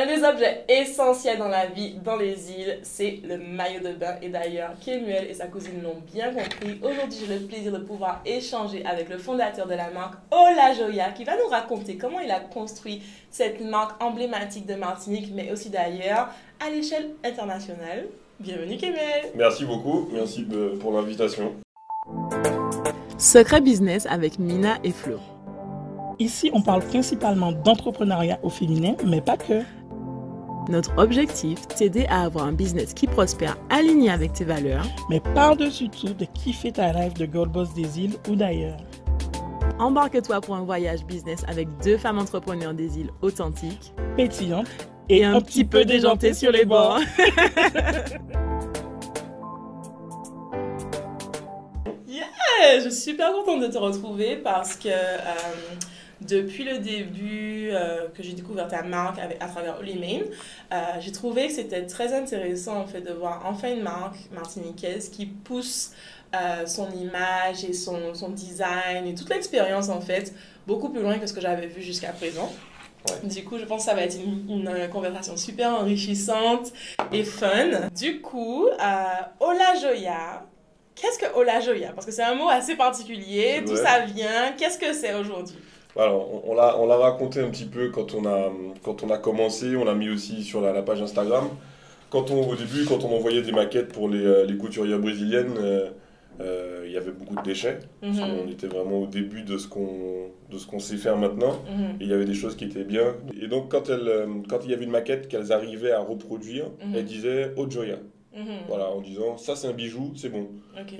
Un des objets essentiels dans la vie dans les îles, c'est le maillot de bain. Et d'ailleurs, Kemuel et sa cousine l'ont bien compris. Aujourd'hui, j'ai le plaisir de pouvoir échanger avec le fondateur de la marque, Ola Joya, qui va nous raconter comment il a construit cette marque emblématique de Martinique, mais aussi d'ailleurs à l'échelle internationale. Bienvenue Kemuel Merci beaucoup, merci pour l'invitation. Secret Business avec Mina et Flo. Ici, on parle principalement d'entrepreneuriat au féminin, mais pas que. Notre objectif, t'aider à avoir un business qui prospère aligné avec tes valeurs. Mais par-dessus tout, de kiffer ta rêve de Gold Boss des îles ou d'ailleurs. Embarque-toi pour un voyage business avec deux femmes entrepreneurs des îles authentiques, pétillantes et, un, petit peu déjantées sur les bords. yeah, je suis super contente de te retrouver parce que euh, depuis le début euh, que j'ai découvert ta marque avec, à travers Holy Main, euh, j'ai trouvé que c'était très intéressant en fait de voir enfin une marque martiniquaise qui pousse euh, son image et son, son, design et toute l'expérience en fait beaucoup plus loin que ce que j'avais vu jusqu'à présent. Du coup, je pense que ça va être une, une conversation super enrichissante et fun. Du coup, Ola Joya, Qu'est-ce que Ola Joya? Parce que c'est un mot assez particulier, d'où ça vient, qu'est-ce que c'est aujourd'hui? Alors, on, l'a, on l'a raconté un petit peu quand on a, quand on a commencé, on l'a mis aussi sur la, page Instagram. Quand on, au début, quand on envoyait des maquettes pour les, euh, les couturières brésiliennes, euh, euh, il y avait beaucoup de déchets. Mhm. On était vraiment au début de ce qu'on, sait faire maintenant. Mhm. Et il y avait des choses qui étaient bien. Et donc, quand, quand il y avait une maquette qu'elles arrivaient à reproduire, mhm. elles disaient Oh Mhm. Voilà, en disant ça c'est un bijou, c'est bon.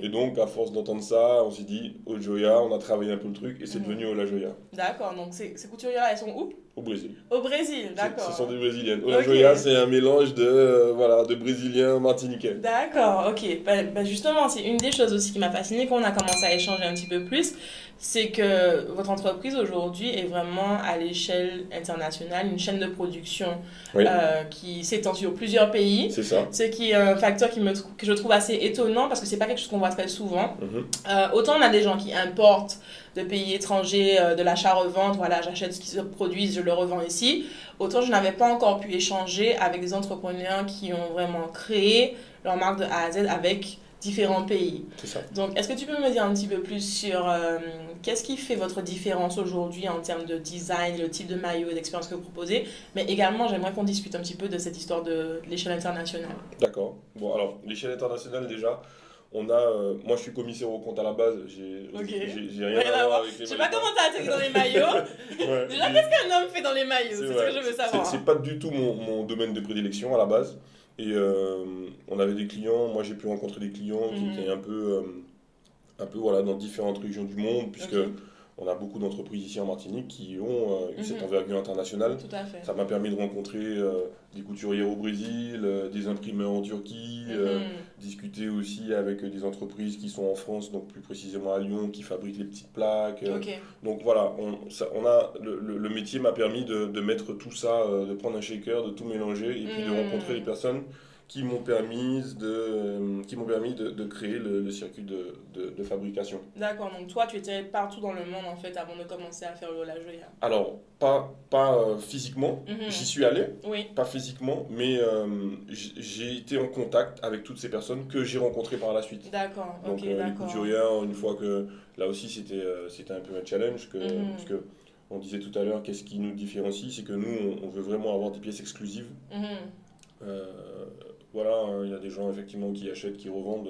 Et donc à force d'entendre ça, on s'est dit au Joya, on a travaillé un peu le truc et c'est mhm. devenu Ola Joya. D'accord, donc ces, ces couturières elles sont où? Au Brésil. Au Brésil, d'accord. Ce sont des Brésiliennes. Ola Joya c'est un mélange de, euh, voilà, de Brésiliens martiniquais. D'accord, ok. Bah, bah, justement, c'est une des choses aussi qui m'a fasciné quand on a commencé à échanger un petit peu plus c'est que votre entreprise aujourd'hui est vraiment à l'échelle internationale, une chaîne de production euh, qui s'étend sur plusieurs pays. C'est ça. Ce qui est un facteur qui me, que je trouve assez étonnant parce que c'est pas quelque chose qu'on voit très souvent. Mhm. Euh, autant on a des gens qui importent de pays étrangers euh, de l'achat-revente, voilà, j'achète ce qui se produit, je le revends ici. Autant je n'avais pas encore pu échanger avec des entrepreneurs qui ont vraiment créé leur marque de A à Z avec différents pays. Ça. Donc, est-ce que tu peux me dire un petit peu plus sur euh, qu'est-ce qui fait votre différence aujourd'hui en termes de design, le type de maillot et d'expérience que vous proposez? Mais également, j'aimerais qu'on discute un petit peu de cette histoire de, l'échelle internationale. D'accord. Bon, alors, l'échelle internationale, déjà, on a. Euh, moi, je suis commissaire au compte à la base. J'ai rien, à voir avec les Je sais pas comment t'as atterri dans les maillots. Déjà, qu'est-ce qu'un homme fait dans les maillots? C'est ce que je veux savoir. C'est pas du tout mon, mon, domaine de prédilection à la base. Et euh, on avait des clients, moi j'ai pu rencontrer des clients qui mhm. étaient un peu, euh, un peu voilà, dans différentes régions du monde, puisque on a beaucoup d'entreprises ici en Martinique qui ont euh, cette mhm. envergure internationale. Tout à fait. Ça m'a permis de rencontrer des couturières au Brésil, des imprimeurs en Turquie, mhm. discuter aussi avec des entreprises qui sont en France, donc plus précisément à Lyon, qui fabriquent les petites plaques. Donc voilà, on, on a, le, le, métier m'a permis de, de, mettre tout ça, de prendre un shaker, de tout mélanger et puis de rencontrer les personnes qui m'ont permis de, euh, qui m'ont permis de, de créer le, le circuit de, de, fabrication. D'accord, donc toi tu étais partout dans le monde en fait avant de commencer à faire le la joya. Alors, pas, pas euh, physiquement, mhm. j'y suis allé, oui. pas physiquement, mais euh, j'ai été en contact avec toutes ces personnes que j'ai rencontrées par la suite. D'accord, donc les couturières, une fois que, là aussi c'était c'était un peu un challenge, que, mhm. parce que on disait tout à l'heure qu'est-ce qui nous différencie, c'est que nous on, veut vraiment avoir des pièces exclusives. Mhm voilà, hein, il y a des gens effectivement qui achètent, qui revendent.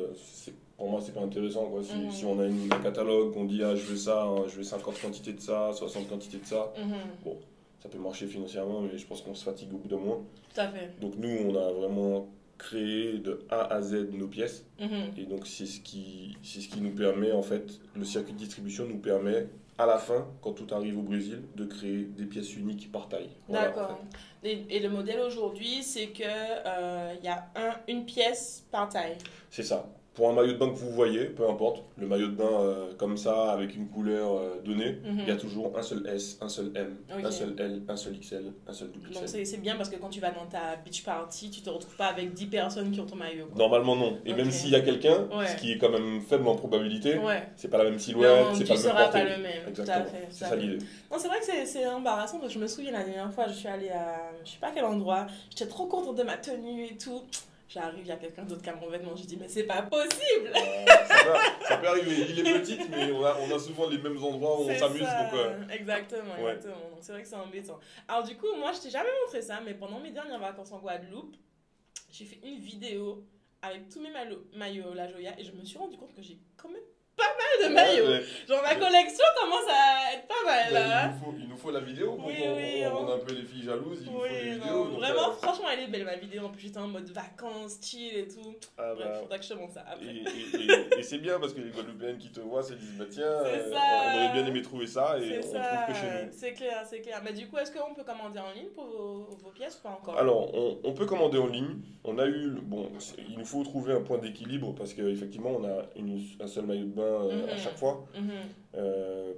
Pour moi, c'est pas intéressant. Quoi. Si, mhm. si on a une, un catalogue, on dit ah, je veux ça, hein, je veux 50 quantités de ça, 60 quantités de ça, mhm. bon, ça peut marcher financièrement, mais je pense qu'on se fatigue au bout d'un. Tout à fait. Donc, nous, on a vraiment créé de A à Z nos pièces. Mhm. Et donc, c'est ce, qui, ce qui nous permet, en fait, le circuit de distribution nous permet à la fin, quand tout arrive au Brésil, de créer des pièces uniques par taille. D'accord. et, le modèle aujourd'hui, c'est qu'il euh, y a un, une pièce par taille. C'est ça. Pour un maillot de bain que vous voyez, peu importe, le maillot de bain euh, comme ça, avec une couleur euh, donnée, Mhm. il y a toujours un seul S, un seul M, un seul L, un seul XL, un seul double Donc c'est bien parce que quand tu vas dans ta beach party, tu te retrouves pas avec 10 personnes qui ont ton maillot. quoi. Normalement non. Et même s'il y a quelqu'un, Ouais. ce qui est quand même faible en probabilité, Ouais. c'est pas la même silhouette, c'est pas le même pas le même. Exactement. C'est ça l'idée. Non, c'est vrai que c'est- c'est embarrassant parce que je me souviens la dernière fois, je suis allée à je sais pas quel endroit, j'étais trop contente de ma tenue et tout. J'arrive, il y a quelqu'un d'autre qui a mon vêtement, je dis mais c'est pas possible Euh, ça, peut, ça peut arriver. Il est petite, mais on a, on a souvent les mêmes endroits où on s'amuse. euh, Exactement, ouais. exactement. Donc c'est vrai que c'est embêtant. Alors du coup, moi je t'ai jamais montré ça, mais pendant mes dernières vacances en Guadeloupe, j'ai fait une vidéo avec tous mes maillots, maillots La Joya et je me suis rendu compte que j'ai quand même pas mal de maillots. ouais, Genre ma collection commence à être pas mal mais là. il, nous faut, il nous faut la vidéo pour Oui, qu'on oui, on rende un peu les filles jalouses. Il nous faut les Oui, vidéos. non, donc, vraiment, euh, franchement, elle est belle ma vidéo. En plus, j'étais en mode vacances, chill et tout. ah, Bref, bah, faudra que je te montre ça après. Et, et- et- et c'est bien parce que les Guadeloupéennes qui te voient se disent bah tiens, euh, ça. on aurait bien aimé trouver ça et on C'est trouve ça, que chez nous. c'est clair, c'est clair. Mais du coup, est-ce qu'on peut commander en ligne pour vos, vos pièces ou pas encore? Alors, on, on peut commander en ligne. On a eu, bon, il nous faut trouver un point d'équilibre parce qu'effectivement, on a une- un seul maillot de bain euh, à Mhm. chaque fois. Mhm. Euh,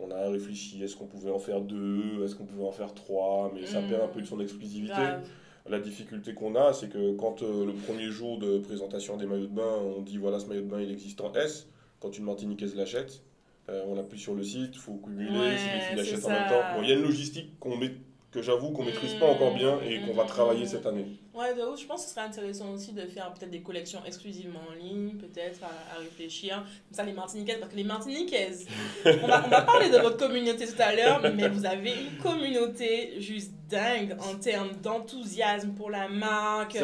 on a réfléchi, est-ce qu'on pouvait en faire deux, est-ce qu'on pouvait en faire trois, mais ça Mhm. perd un peu de son exclusivité. Grave. La difficulté qu'on a, c'est que quand euh, le premier jour de présentation des maillots de bain, on dit voilà, ce maillot de bain il existe en S, quand une Martiniquaise l'achète, on appuie sur le site, il faut cumuler, Ouais, si les filles l'achètent en même temps. Bon, il y a une logistique qu'on met, que j'avoue qu'on maîtrise pas encore bien et qu'on va travailler cette année. Ouais, de ouf. Je pense que ce serait intéressant aussi de faire peut-être des collections exclusivement en ligne, peut-être à, à réfléchir. Comme ça, les Martiniquaises, parce que les Martiniquaises, on va, on va parler de votre communauté tout à l'heure, mais vous avez une communauté juste dingue en termes d'enthousiasme pour la marque.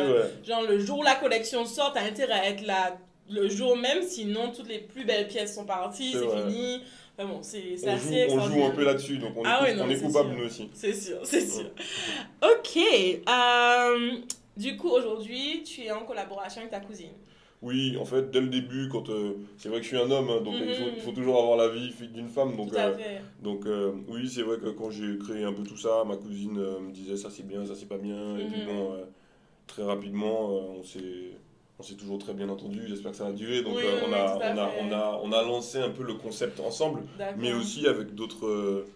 Genre, le jour où la collection sort, t'as intérêt à être là le jour même, sinon toutes les plus belles pièces sont parties, C'est fini. Enfin bon, c'est assez joue, on joue un peu là-dessus, donc on est, Ah coup- ouais, non, on est coupable sûr. nous aussi. C'est sûr, c'est sûr. Ok. euh, du coup, aujourd'hui, tu es en collaboration avec ta cousine. Oui, en fait, dès le début, quand euh, c'est vrai que je suis un homme, hein, donc il, faut, Mhm. il faut toujours avoir la vie d'une femme, donc Tout à euh, fait. Donc euh, oui, c'est vrai que quand j'ai créé un peu tout ça, ma cousine me disait ça c'est bien, ça c'est pas bien. Et puis Mhm. bon, très rapidement, on s'est on s'est toujours très bien entendu. J'espère que ça va durer. Donc Oui, oui, on, a, on, a, on, a, on a lancé un peu le concept ensemble, mais aussi avec d'autres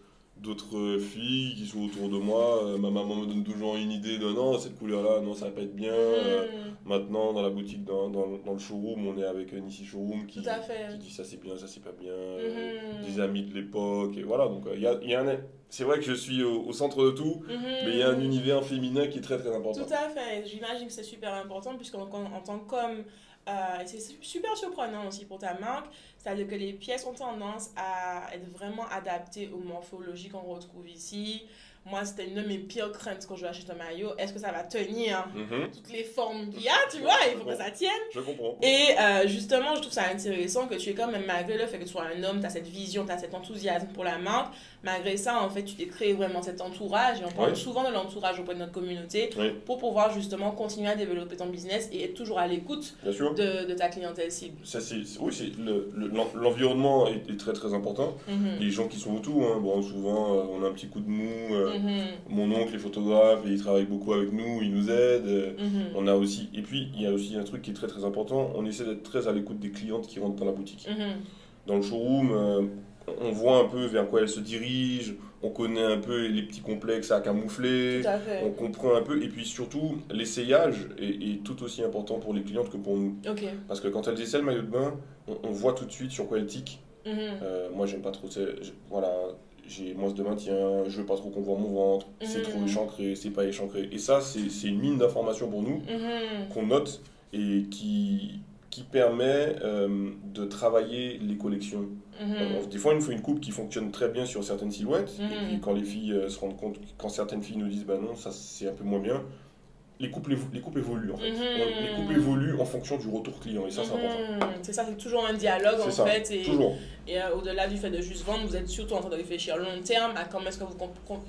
d'autres filles qui sont autour de moi. Euh, ma maman me donne toujours une idée de non, cette couleur-là, non, ça va pas être bien. Euh, Mhm. maintenant, dans la boutique, dans, dans, dans le showroom, on est avec euh, Nissi Showroom qui, qui dit ça c'est bien, ça c'est pas bien. Mhm. des amis de l'époque, et voilà. Donc, il y a, y a un. C'est vrai que je suis au, au centre de tout, Mhm. mais il y a un univers féminin qui est très très important. Tout à fait. J'imagine que c'est super important puisqu'en en, en tant qu'homme, euh, c'est su- super surprenant aussi pour ta marque, c'est-à-dire que les pièces ont tendance à être vraiment adaptées aux morphologies qu'on retrouve ici. Moi, c'était une de mes pires craintes quand je vais acheter un maillot. Est-ce que ça va tenir Mhm, toutes les formes qu'il y a, tu vois? Il faut que ça tienne. je comprends. Et euh, justement, je trouve ça intéressant que tu es quand même, malgré le fait que tu sois un homme, tu as cette vision, tu as cet enthousiasme pour la marque. Malgré ça, en fait, tu t'es créé vraiment cet entourage. Et on parle Oui. souvent de l'entourage auprès de notre communauté Oui. pour pouvoir justement continuer à développer ton business et être toujours à l'écoute de, de ta clientèle cible. Ça, c'est, oui, c'est le- l'environnement est, est très très important. Mhm. Les gens qui sont autour, hein, bon, souvent euh, on a un petit coup de mou. euh, Mhm. Mon oncle est photographe et il travaille beaucoup avec nous, il nous aide. euh, Mhm. On a aussi, et puis il y a aussi un truc qui est très très important, on essaie d'être très à l'écoute des clientes qui rentrent dans la boutique. Dans le showroom, on voit un peu vers quoi elles se dirigent, on connaît un peu les petits complexes à camoufler, à on comprend un peu, et puis surtout, l'essayage est, est tout aussi important pour les clientes que pour nous. Parce que quand elles essaient le maillot de bain, on, on voit tout de suite sur quoi elles tiquent. Mhm. Euh, moi, j'aime pas trop, voilà, j'ai moins de maintien, je veux pas trop qu'on voit mon ventre, c'est trop échancré, c'est pas échancré. Et ça, c'est une mine d'informations pour nous Mhm. qu'on note et qui, qui permet euh, de travailler les collections. Mhm. Des fois, il nous faut une coupe qui fonctionne très bien sur certaines silhouettes, Mhm. et puis quand les filles euh, se rendent compte, quand certaines filles nous disent bah non, ça c'est un peu moins bien, les coupes, évo- les coupes évoluent en fait. Mhm. Les coupes évoluent en fonction du retour client, et ça c'est important. Mhm. C'est ça, c'est toujours un dialogue en ça, fait. Et, toujours. Et euh, au-delà du fait de juste vendre, vous êtes surtout en train de réfléchir long terme à comment est-ce que vous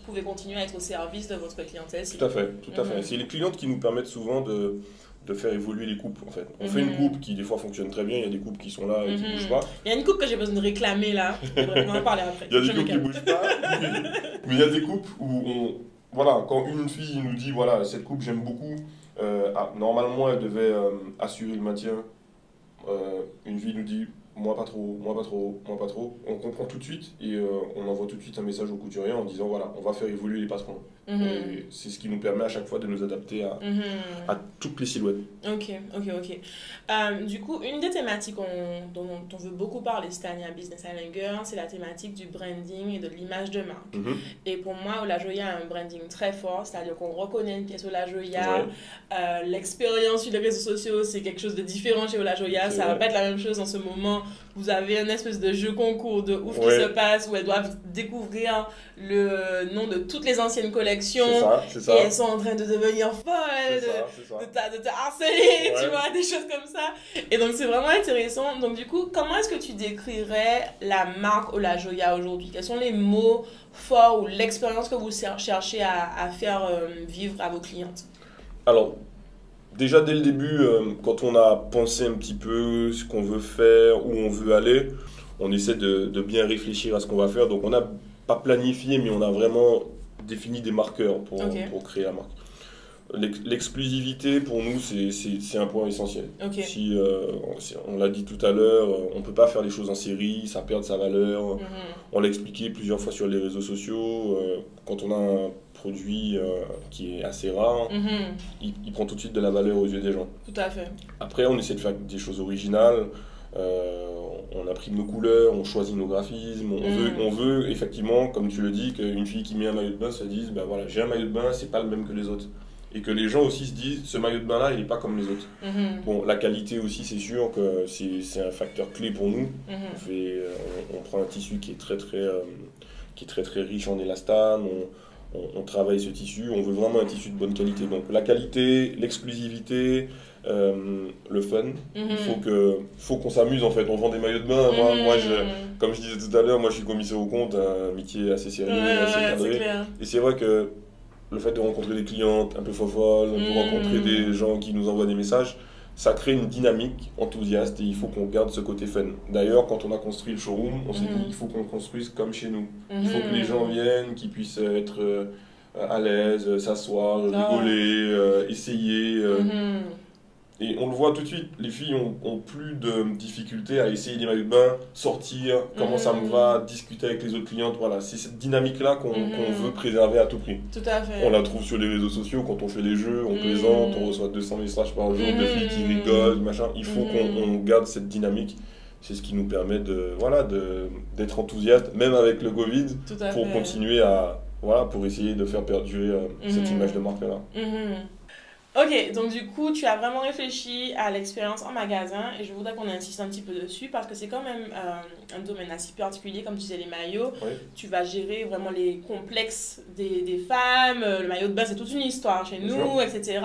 pouvez continuer à être au service de votre clientèle. Tout à fait, tout à Mhm. fait. C'est les clientes qui nous permettent souvent de, de faire évoluer les coupes en fait. On fait une Mhm. coupe qui des fois fonctionne très bien, il y a des coupes qui sont là et qui Mhm. bougent pas. Il y a une coupe que j'ai besoin de réclamer là. On en parler après. Il y a des coupes qui bougent pas, mais il y a des coupes où on... Voilà, quand une fille nous dit voilà, cette coupe j'aime beaucoup, euh, ah, normalement elle devait euh, assurer le maintien euh, une fille nous dit moi pas trop, moi pas trop, moi pas trop, on comprend tout de suite et euh, on envoie tout de suite un message au couturier en disant voilà, on va faire évoluer les patrons. Et c'est ce qui nous permet à chaque fois de nous adapter à, Mhm. à toutes les silhouettes. Ok, ok, ok. Euh, du coup, une des thématiques on- dont, dont on veut beaucoup parler cette année à Business Girl, c'est la thématique du branding et de l'image de marque. Mhm. Et pour moi, Ola Joya a un branding très fort, c'est-à-dire qu'on reconnaît une pièce Ola Joya. Ouais. Euh, L'expérience sur les réseaux sociaux, c'est quelque chose de différent chez Ola Joya. Ça va pas être la même chose en ce moment. Vous avez un espèce de jeu concours de ouf qui se passe où elles doivent découvrir le nom de toutes les anciennes collections. Ça, Et elles sont en train de devenir folles. De- ça, de te harceler, tu vois, des choses comme ça. Et donc, c'est vraiment intéressant. Donc, du coup, comment est-ce que tu décrirais la marque Ola Joya aujourd'hui? Quels sont les mots forts ou l'expérience que vous cherchez à, à faire euh, vivre à vos clientes? Alors, déjà dès le début, euh, quand on a pensé un petit peu ce qu'on veut faire, où on veut aller, on essaie de, de bien réfléchir à ce qu'on va faire. Donc, on n'a pas planifié, mais on a vraiment défini des marqueurs pour, pour créer la marque. L'ex- L'exclusivité, pour nous, c'est- un point essentiel. Si, euh, on- si- on l'a dit tout à l'heure, euh, on ne peut pas faire les choses en série, ça perd sa valeur. Mhm. On l'a expliqué plusieurs fois sur les réseaux sociaux. euh, quand on a un produit euh, qui est assez rare, Mhm. il, il prend tout de suite de la valeur aux yeux des gens. Tout à fait. Après, on essaie de faire des choses originales. on imprime nos couleurs, on choisit nos graphismes. On, Mm. veut, on veut effectivement, comme tu le dis, qu'une fille qui met un maillot de bain se dise ben voilà, j'ai un maillot de bain, c'est pas le même que les autres. Et que les gens aussi se disent ce maillot de bain là, il n'est pas comme les autres. Mhm. Bon, la qualité aussi, c'est sûr que c'est un facteur clé pour nous. Mhm. On, fait, euh, on, on prend un tissu qui est très très, euh, qui est très, très riche en élastane, on, on- on travaille ce tissu, on veut vraiment un tissu de bonne qualité. Donc la qualité, l'exclusivité, euh, le fun, il faut que faut qu'on s'amuse en fait. On vend des maillots de bain, moi, moi je, comme je disais tout à l'heure, moi je suis commissaire au compte, un métier assez sérieux, Ouais, assez ouais, cadré. Et c'est vrai que le fait de rencontrer des clientes un peu fofolles, de Mm. rencontrer des gens qui nous envoient des messages, ça crée une dynamique enthousiaste et il faut qu'on garde ce côté fun. D'ailleurs, quand on a construit le showroom, on s'est dit il faut qu'on construise comme chez nous. Il faut que les Mhm. gens viennent, qu'ils puissent être euh, à l'aise, euh, s'asseoir, Ah. rigoler, euh, essayer. euh, Mhm. Et on le voit tout de suite, les filles ont, ont plus de difficultés à essayer des maillots de bain, sortir, comment ça me Mhm. va, discuter avec les autres clientes. Voilà, c'est cette dynamique-là qu'on Mhm. qu'on veut préserver à tout prix. Tout à fait. On la trouve sur les réseaux sociaux, quand on fait les jeux, on plaisante, on reçoit 200 messages par jour de filles qui rigolent, machin. Il faut qu'on on garde cette dynamique. C'est ce qui nous permet de voilà de d'être enthousiaste, même avec le Covid, pour fait. continuer à voilà pour essayer de faire perdurer euh, cette Mhm. image de marque là. Mhm. Ok, donc du coup, tu as vraiment réfléchi à l'expérience en magasin et je voudrais qu'on insiste un petit peu dessus parce que c'est quand même euh, un domaine assez particulier, comme tu disais, les maillots. Oui. Tu vas gérer vraiment les complexes des, des femmes. euh, Le maillot de bain, c'est toute une histoire chez nous, etc.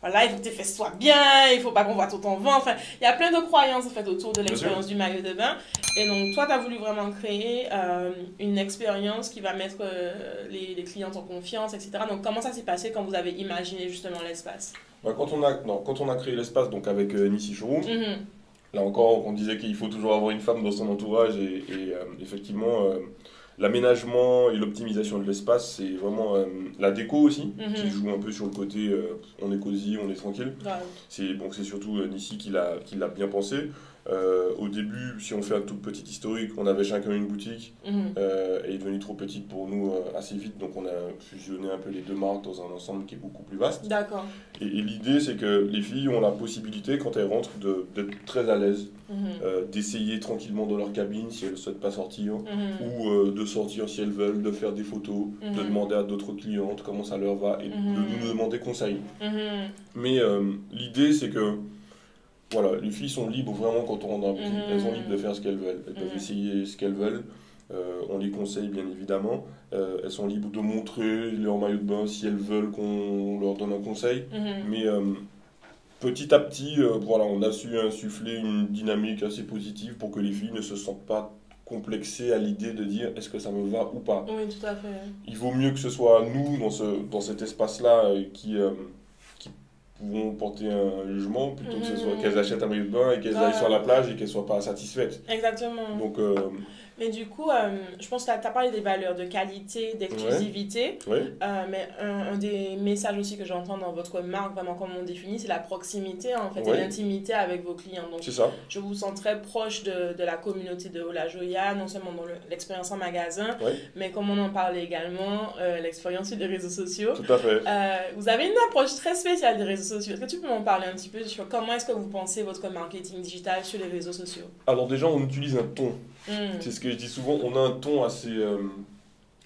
Voilà, il faut que tes fesses soient bien, il faut pas qu'on voit tout ton vent. Enfin, il y a plein de croyances en fait autour de l'expérience du maillot de bain. Et donc, toi, tu as voulu vraiment créer euh, une expérience qui va mettre euh, les, les clientes en confiance, etc. Donc, comment ça s'est passé quand vous avez imaginé justement l'espace? Bah, quand on a non, quand on a créé l'espace donc avec euh, Nissi Showroom, Mhm. Là encore, on disait qu'il faut toujours avoir une femme dans son entourage et, et, euh, effectivement, l'aménagement et l'optimisation de l'espace, c'est vraiment euh, la déco aussi Mhm. qui joue un peu sur le côté euh, on est cosy, on est tranquille. C'est bon, surtout euh, Nissi qui l'a bien pensé. Euh, au début, si on fait un tout petit historique, on avait chacun une boutique. Mhm. Euh, elle est devenue trop petite pour nous euh, assez vite, donc on a fusionné un peu les deux marques dans un ensemble qui est beaucoup plus vaste. D'accord. Et, et l'idée, c'est que les filles ont la possibilité, quand elles rentrent, de- d'être très à l'aise, Mhm. euh, d'essayer tranquillement dans leur cabine si elles ne souhaitent pas sortir, Mhm. ou de sortir si elles veulent, de faire des photos, de Mhm. demander à d'autres clientes comment ça leur va et de nous demander conseil. Mais l'idée, c'est que voilà, les filles sont libres vraiment quand on rentre dans la boutique. Mhm. Elles sont libres de faire ce qu'elles veulent. Elles peuvent Mhm. essayer ce qu'elles veulent. Euh, on les conseille bien évidemment. Euh, elles sont libres de montrer leur maillot de bain si elles veulent qu'on leur donne un conseil. Mhm. Mais euh, petit à petit, voilà, on a su insuffler une dynamique assez positive pour que les filles ne se sentent pas complexées à l'idée de dire est-ce que ça me va ou pas? Oui, tout à fait. Il vaut mieux que ce soit nous, dans, ce, dans cet espace-là, qui, pouvons porter un jugement, plutôt que ce soit Mhm. qu'elles achètent un maillot de bain et qu'elles Ouais. aillent sur la plage et qu'elles ne soient pas satisfaites. Exactement. Donc, euh, Mais du coup, euh, je pense que tu as parlé des valeurs de qualité, d'exclusivité. Oui. Euh, mais un, un des messages aussi que j'entends dans votre marque, vraiment comme on définit, c'est la proximité en fait, Ouais. et l'intimité avec vos clients. Donc, C'est ça. je vous sens très proche de, de la communauté de Ola Joya, non seulement dans le- l'expérience en magasin, Ouais. mais comme on en parlait également, euh, l'expérience sur les réseaux sociaux. Tout à fait. Euh, vous avez une approche très spéciale des réseaux sociaux. Est-ce que tu peux m'en parler un petit peu sur comment est-ce que vous pensez votre marketing digital sur les réseaux sociaux? Alors déjà, on utilise un ton. Hmm. C'est ce que je dis souvent. On a un ton assez, euh,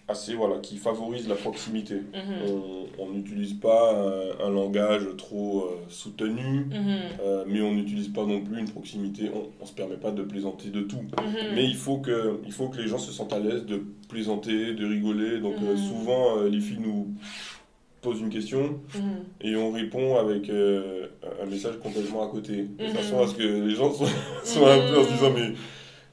assez voilà, qui favorise la proximité. Mhm. On on n'utilise pas un, un langage trop euh, soutenu, Mhm. euh, mais on n'utilise pas non plus une proximité. On ne se permet pas de plaisanter de tout. Mhm. Mais il faut, que, il faut que les gens se sentent à l'aise de plaisanter, de rigoler. Donc souvent, les filles nous posent une question et on répond avec euh, un message complètement à côté. De Mhm. façon à ce que les gens soient, soient un peu en se disant mais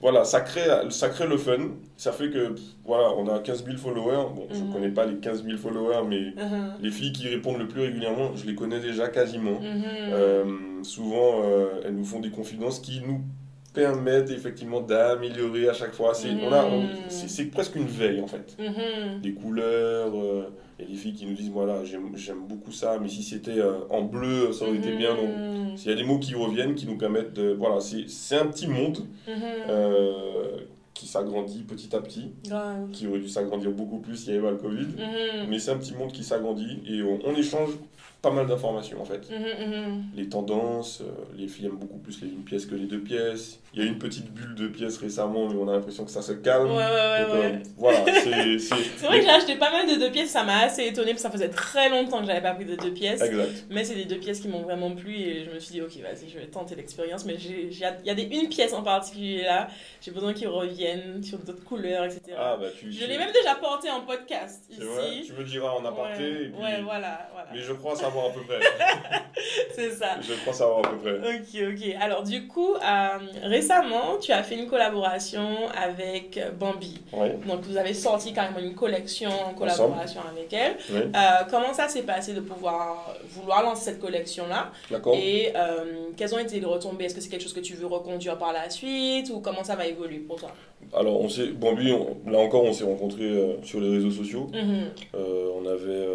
voilà, ça crée, ça crée le fun. Ça fait que voilà, on a 15 000 followers. Bon, je Mhm. ne connais pas les 15 000 followers, mais Mhm. les filles qui répondent le plus régulièrement, je les connais déjà quasiment. Mhm. Euh, souvent, euh, elles nous font des confidences qui nous permettent effectivement d'améliorer à chaque fois. C'est on on- Mhm. presque une veille en fait. Mhm. Des couleurs, euh, il y a des filles qui nous disent voilà, j'aime beaucoup ça, mais si c'était euh, en bleu, ça aurait été bien. Donc, Mhm. il y a des mots qui reviennent, qui nous permettent de. Voilà, c'est un petit monde Mhm. euh, qui s'agrandit petit à petit, qui aurait dû s'agrandir beaucoup plus s'il n'y avait pas le Covid. Mhm. Mais c'est un petit monde qui s'agrandit et on, on échange pas mal d'informations en fait. Mhm, mhm. Les tendances, euh, les filles aiment beaucoup plus les une pièce que les deux pièces. Il y a eu une petite bulle de pièces récemment, mais on a l'impression que ça se calme. Ouais, ouais, ouais, Donc, euh, voilà, c'est. c'est- vrai que j'ai acheté pas mal de deux pièces, ça m'a assez étonnée parce que ça faisait très longtemps que j'avais pas pris de deux pièces. Exact. Mais c'est des deux pièces qui m'ont vraiment plu et je me suis dit, ok, vas-y, je vais tenter l'expérience. Mais il y a des, une pièce en particulier là, j'ai besoin qu'ils reviennent sur d'autres couleurs, etc. Ah, bah tu. je l'ai même déjà porté en podcast vrai, ici. tu me diras en aparté. ouais, et puis- ouais, voilà, voilà. Mais je crois savoir à peu près. C'est ça. je crois savoir à peu près. Ok, ok. Alors, du coup, euh, récemment, tu as fait une collaboration avec Bambi. Ouais, Donc, vous avez sorti carrément une collection en collaboration avec elle. ouais, Euh, comment ça s'est passé de pouvoir vouloir lancer cette collection-là? D'accord. Et euh, quelles ont été les retombées? Est-ce que c'est quelque chose que tu veux reconduire par la suite Ou comment ça va évoluer pour toi? Alors, on s'est. Bambi, on- là encore, on s'est rencontrés sur les réseaux sociaux. Mhm. On avait.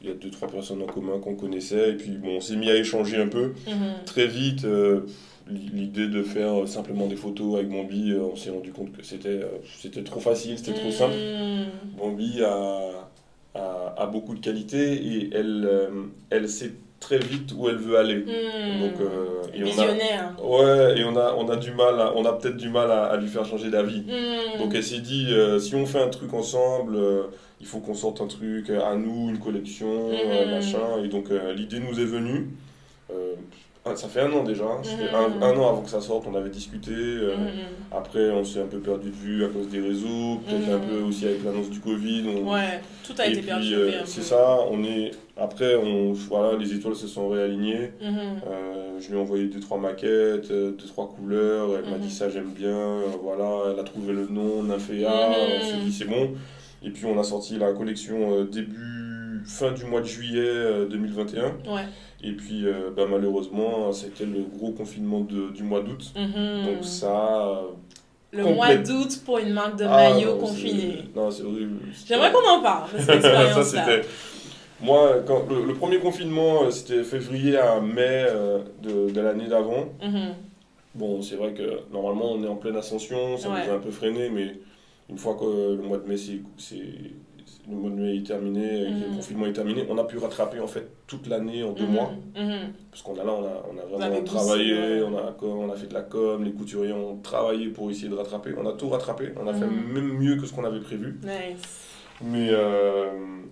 Il y a deux, trois personnes en commun qu'on connaissait. Et puis, bon, on s'est mis à échanger un peu. Mhm. Très vite, euh, l'idée de faire simplement des photos avec Bambi, euh, on s'est rendu compte que c'était euh, c'était trop facile, c'était trop simple. Mhm. Bambi a, a, a beaucoup de qualités et elle, euh, elle sait très vite où elle veut aller. Mhm. Donc, euh, et on a, Visionnaire. ouais, et on a, on a du mal, à- on a peut-être du mal à, à lui faire changer d'avis. Donc elle s'est dit, euh, si on fait un truc ensemble, euh, il faut qu'on sorte un truc à nous, une collection, euh, Mhm. machin. Et donc euh, l'idée nous est venue. Euh, ça fait un an déjà. C'était Mhm. un, un an avant que ça sorte, on avait discuté. euh, Mhm. Après, on s'est un peu perdu de vue à cause des réseaux, peut-être Mhm. un peu aussi avec l'annonce du Covid. on- Ouais, tout a Et été puis, euh, un c'est ça, on est... Après, on... voilà, les étoiles se sont réalignées. Mhm. Euh, je lui ai envoyé deux trois maquettes, euh, deux trois couleurs. Elle m'a dit ça j'aime bien. euh, voilà, elle a trouvé le nom Nymphéa. On s'est dit c'est bon. Et puis on a sorti la collection euh, début fin du mois de juillet euh, 2021. Ouais. Et puis euh, bah, malheureusement c'était le gros confinement de- du mois d'août. Mhm. Donc ça. euh, Le mois d'août pour une marque de ah, maillot non, confiné. c'est- Non c'est horrible. J'aimerais qu'on en parle cette ça expérience-là. c'était. Moi, quand, le, le premier confinement, euh, c'était février à mai euh, de, de l'année d'avant. Mhm. Bon, c'est vrai que normalement on est en pleine ascension, ça Ouais. nous a un peu freiné, mais une fois que le mois de mai, c'est, le mois de mai est terminé, et que le Mhm. confinement est terminé, on a pu rattraper en fait toute l'année en deux Mhm. mois. Mhm. Parce qu'on a là, on a, on a Vous vraiment travaillé, ouais. on, a, on a fait de la com, les couturiers ont travaillé pour essayer de rattraper. On a tout rattrapé, on a fait même mieux que ce qu'on avait prévu. Nice. Mais euh,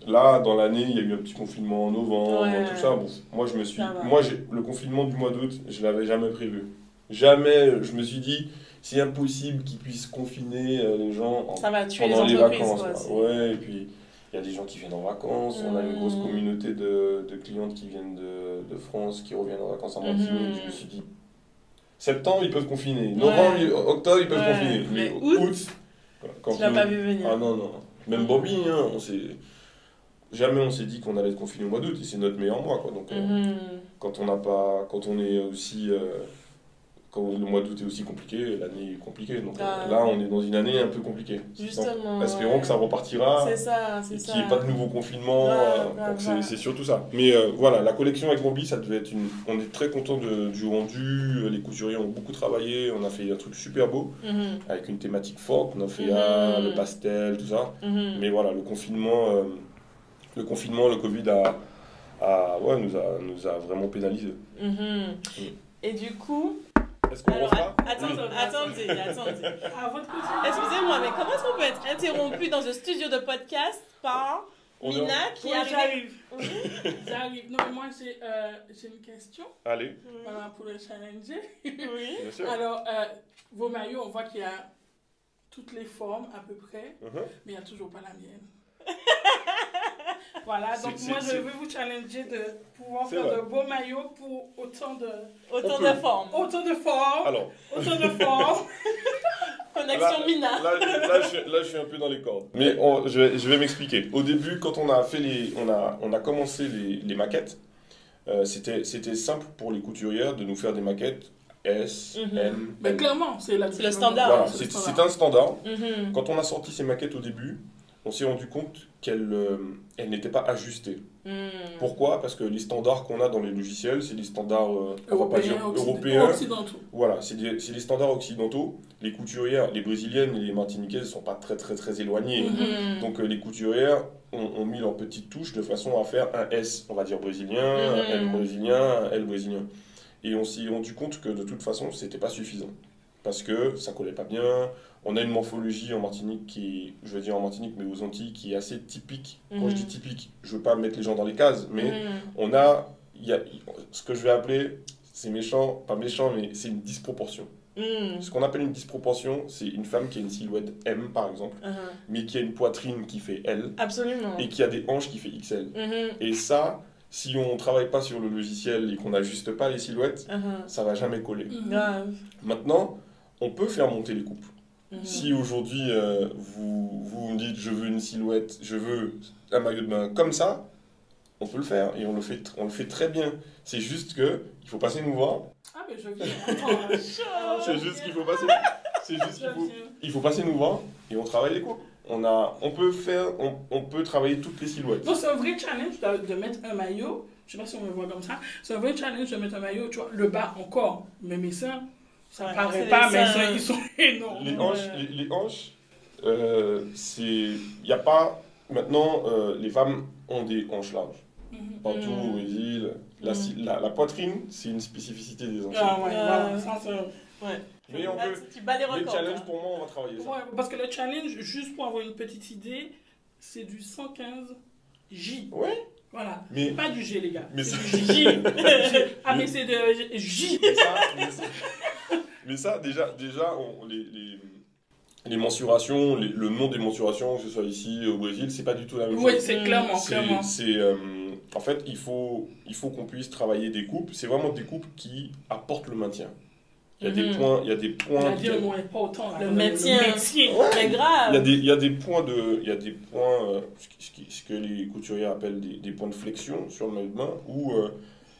là, dans l'année, il y a eu un petit confinement en novembre, Ouais. tout ça. Bon, moi, je me suis, moi, le confinement du mois d'août, je l'avais jamais prévu. Jamais, je me suis dit, c'est impossible qu'ils puissent confiner euh, les gens en- Ça va tuer les pendant les vacances. quoi, Ouais, et puis il y a des gens qui viennent en vacances. On a une grosse Mhm. communauté de, de clientes qui viennent de, de France, qui reviennent en vacances en Martinique. Mhm. Je me suis dit, septembre, ils peuvent confiner. Novembre, Ouais. octobre, ils peuvent Ouais. confiner. Mais Mais, août, août, quand Tu l'as pas vu venir. ah non, non. Même Mhm. Bobby, hein, on s'est... Jamais on s'est dit qu'on allait être confiné au mois d'août, et c'est notre meilleur mois. Quoi. Donc, euh, quand on n'a pas... Quand on est aussi... euh, quand le mois d'août est aussi compliqué, l'année est compliquée. Donc Ah. euh, là, on est dans une année un peu compliquée. Justement. Donc, espérons que ça repartira. C'est ça, c'est et ça. qu'il n'y ait pas de nouveau confinement. Euh, donc c'est- surtout ça. Mais euh, voilà, la collection avec Bambi, ça devait être une. On est très content de, du rendu. Les couturiers ont beaucoup travaillé. On a fait un truc super beau Mhm, avec une thématique forte. On a fait ah, le pastel, tout ça. mhm. Mais voilà, le confinement, euh, le confinement, le Covid a, a- ouais, nous, a, nous a vraiment pénalisé. Mhm. Et du coup, Est-ce qu'on alors, refera att- attendez, Oui. attendez, côté. Excusez-moi, mais comment est-ce qu'on peut être interrompu dans un studio de podcast par On est en- Mina qui Oui, arrive j'arrive. Oui. J'arrive. Non, mais moi, j'ai euh, j'ai une question Allez, voilà, pour le challenger. Oui. bien sûr. Alors, euh, vos maillots, on voit qu'il y a toutes les formes à peu près, Mhm. mais il n'y a toujours pas la mienne. voilà, donc moi, je veux vous challenger de pouvoir faire vrai. de beaux maillots pour autant de, Autant de formes. autant de formes. Alors, Autant de formes. Connexion Là- Mina. là, là, je, là, je suis un peu dans les cordes. Mais on- je, vais, je vais m'expliquer. Au début, quand on a, fait les, on a, on a commencé les, les maquettes, euh, c'était c'était simple pour les couturières de nous faire des maquettes S, Mhm. M, Mais clairement, c'est le standard. Voilà, c'est le c'est standard. c'est un standard. Mhm. Quand on a sorti ces maquettes au début, on s'est rendu compte qu'elles euh, elles n'étaient pas ajustées. Mhm. Pourquoi? Parce que les standards qu'on a dans les logiciels, c'est des standards euh, on va pas Européens, dire occident- européens. occidentaux. Voilà, c'est des standards occidentaux. Les couturières, les brésiliennes et les martiniquaises ne sont pas très très très éloignées. Mhm. Donc euh, les couturières ont, ont mis leurs petites touches de façon à faire un S, on va dire brésilien, un Mhm. L brésilien, un L brésilien. Et on s'est rendu compte que de toute façon, c'était pas suffisant. Parce que ça collait pas bien. On a une morphologie en Martinique qui est, je veux dire en Martinique, mais aux Antilles, qui est assez typique. Quand Mhm. je dis typique, je veux pas mettre les gens dans les cases, mais Mhm. on a, y a ce que je vais appeler, c'est méchant, pas méchant, mais c'est une disproportion. Mhm. Ce qu'on appelle une disproportion, c'est une femme qui a une silhouette M par exemple, Mhm. mais qui a une poitrine qui fait L Absolument. et qui a des hanches qui fait XL. Mhm. Et ça, si on travaille pas sur le logiciel et qu'on n'ajuste pas les silhouettes, Mhm. ça va jamais coller. Mhm. Maintenant, on peut faire monter les coupes. Mhm. Si aujourd'hui euh, vous, vous me dites je veux une silhouette, je veux un maillot de bain comme ça, on peut le faire et on le fait, on le fait très bien. C'est juste que il faut passer nous voir. Ah, mais je euh, C'est juste qu'il faut passer. C'est juste qu'il faut, il faut passer nous voir et on travaille les coupes. On a, on peut faire, on, on peut travailler toutes les silhouettes. Donc, c'est un vrai challenge de, de mettre un maillot. Je sais pas si on me voit comme ça. C'est un vrai challenge de mettre un maillot, tu vois, le bas encore. Mais mes seins, ça paraît les pas, seins, ils sont énormes. Les hanches, les, les hanches, euh, c'est, il y a pas. Maintenant, euh, les femmes ont des hanches larges. Mhm. Partout Mm. au Brésil, la, si- la, la poitrine, c'est une spécificité des Antilles. Ah ouais, Euh, voilà. Ça, c'est- Ouais. Mais on Là, peut. tu- bats les challenges hein. pour moi, on va travailler ça. Ouais, parce que le challenge, juste pour avoir une petite idée, c'est du 115 J. Ouais. Voilà. Mais, Pas du G, les gars. mais, C'est du J. ah, mais c'est de J. mais, ça, mais ça- mais ça, déjà, déjà on- les, les, les mensurations, les- le nom des mensurations, que ce soit ici au Brésil, c'est pas du tout la même Oui, chose. c'est Mm. clairement, C'est, clairement. c'est, euh, en fait, il faut, il faut qu'on puisse travailler des coupes. C'est vraiment des coupes qui apportent le maintien. Il y a des Mhm. points, il y a des points. pas autant. là. Le maintien. maintien. Mais grave. Il y a des, il y a des points de, il y a des points, euh, ce, qui- ce qui- ce que les couturiers appellent des, des points de flexion sur le maillot de bain, où euh,